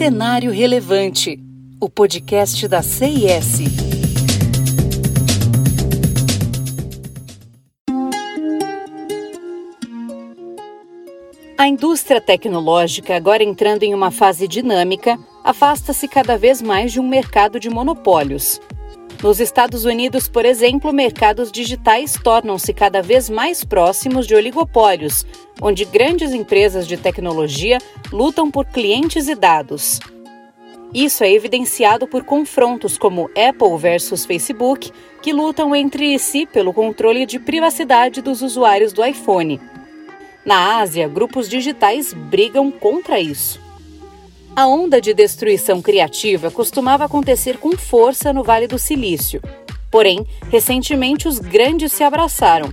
Cenário Relevante, o podcast da CIS. A indústria tecnológica, agora entrando em uma fase dinâmica, afasta-se cada vez mais de um mercado de monopólios. Nos Estados Unidos, por exemplo, mercados digitais tornam-se cada vez mais próximos de oligopólios, onde grandes empresas de tecnologia lutam por clientes e dados. Isso é evidenciado por confrontos como Apple versus Facebook, que lutam entre si pelo controle de privacidade dos usuários do iPhone. Na Ásia, grupos digitais brigam contra isso. A onda de destruição criativa costumava acontecer com força no Vale do Silício. Porém, recentemente os grandes se abraçaram.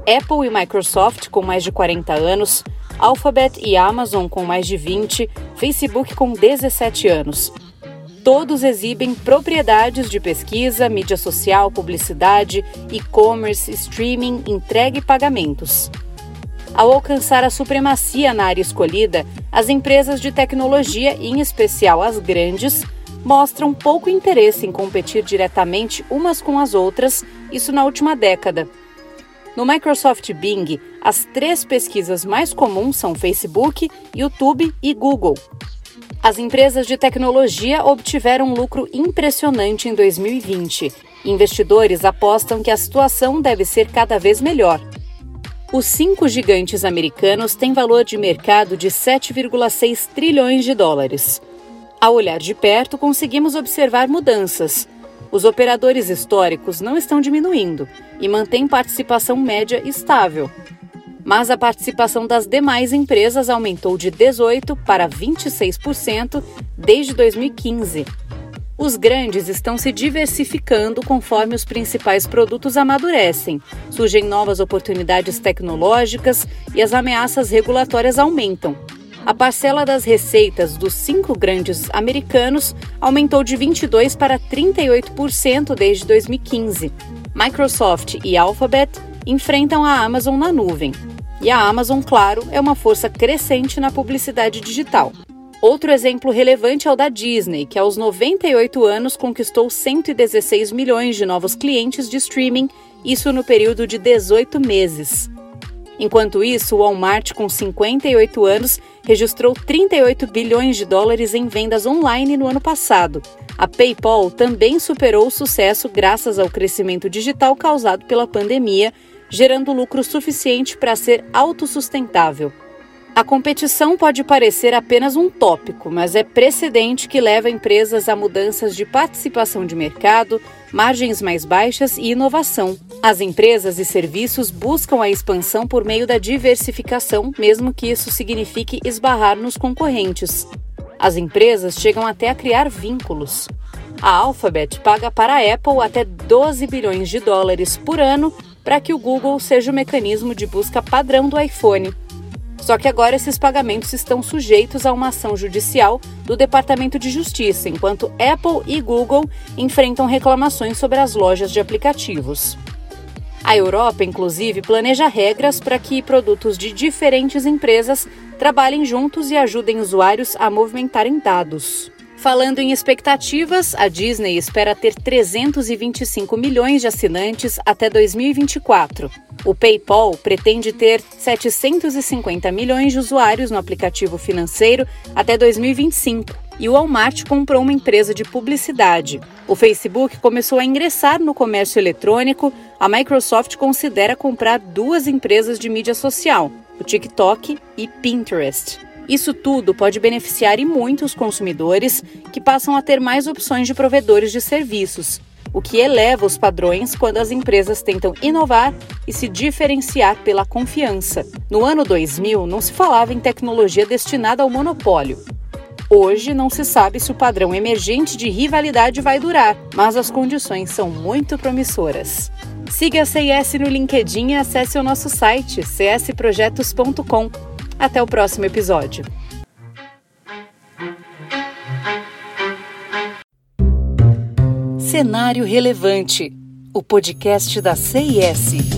Apple e Microsoft, com mais de 40 anos, Alphabet e Amazon, com mais de 20, Facebook, com 17 anos. Todos exibem propriedades de pesquisa, mídia social, publicidade, e-commerce, streaming, entrega e pagamentos. Ao alcançar a supremacia na área escolhida, as empresas de tecnologia, em especial as grandes, mostram pouco interesse em competir diretamente umas com as outras, isso na última década. No Microsoft Bing, as três pesquisas mais comuns são Facebook, YouTube e Google. As empresas de tecnologia obtiveram um lucro impressionante em 2020. Investidores apostam que a situação deve ser cada vez melhor. Os cinco gigantes americanos têm valor de mercado de 7,6 trilhões de dólares. Ao olhar de perto, conseguimos observar mudanças. Os operadores históricos não estão diminuindo e mantêm participação média estável. Mas a participação das demais empresas aumentou de 18% para 26% desde 2015. Os grandes estão se diversificando conforme os principais produtos amadurecem, surgem novas oportunidades tecnológicas e as ameaças regulatórias aumentam. A parcela das receitas dos cinco grandes americanos aumentou de 22% para 38% desde 2015. Microsoft e Alphabet enfrentam a Amazon na nuvem. E a Amazon, claro, é uma força crescente na publicidade digital. Outro exemplo relevante é o da Disney, que aos 98 anos conquistou 116 milhões de novos clientes de streaming, isso no período de 18 meses. Enquanto isso, o Walmart, com 58 anos, registrou 38 bilhões de dólares em vendas online no ano passado. A PayPal também superou o sucesso graças ao crescimento digital causado pela pandemia, gerando lucro suficiente para ser autossustentável. A competição pode parecer apenas um tópico, mas é precedente que leva empresas a mudanças de participação de mercado, margens mais baixas e inovação. As empresas e serviços buscam a expansão por meio da diversificação, mesmo que isso signifique esbarrar nos concorrentes. As empresas chegam até a criar vínculos. A Alphabet paga para a Apple até 12 bilhões de dólares por ano para que o Google seja o mecanismo de busca padrão do iPhone. Só que agora esses pagamentos estão sujeitos a uma ação judicial do Departamento de Justiça, enquanto Apple e Google enfrentam reclamações sobre as lojas de aplicativos. A Europa, inclusive, planeja regras para que produtos de diferentes empresas trabalhem juntos e ajudem usuários a movimentarem dados. Falando em expectativas, a Disney espera ter 325 milhões de assinantes até 2024. O PayPal pretende ter 750 milhões de usuários no aplicativo financeiro até 2025. E o Walmart comprou uma empresa de publicidade. O Facebook começou a ingressar no comércio eletrônico. A Microsoft considera comprar duas empresas de mídia social, o TikTok e Pinterest. Isso tudo pode beneficiar e muito os consumidores, que passam a ter mais opções de provedores de serviços, o que eleva os padrões quando as empresas tentam inovar e se diferenciar pela confiança. No ano 2000, não se falava em tecnologia destinada ao monopólio. Hoje não se sabe se o padrão emergente de rivalidade vai durar, mas as condições são muito promissoras. Siga a CIS no LinkedIn e acesse o nosso site csprojetos.com. Até o próximo episódio. Cenário Relevante, o podcast da CIS.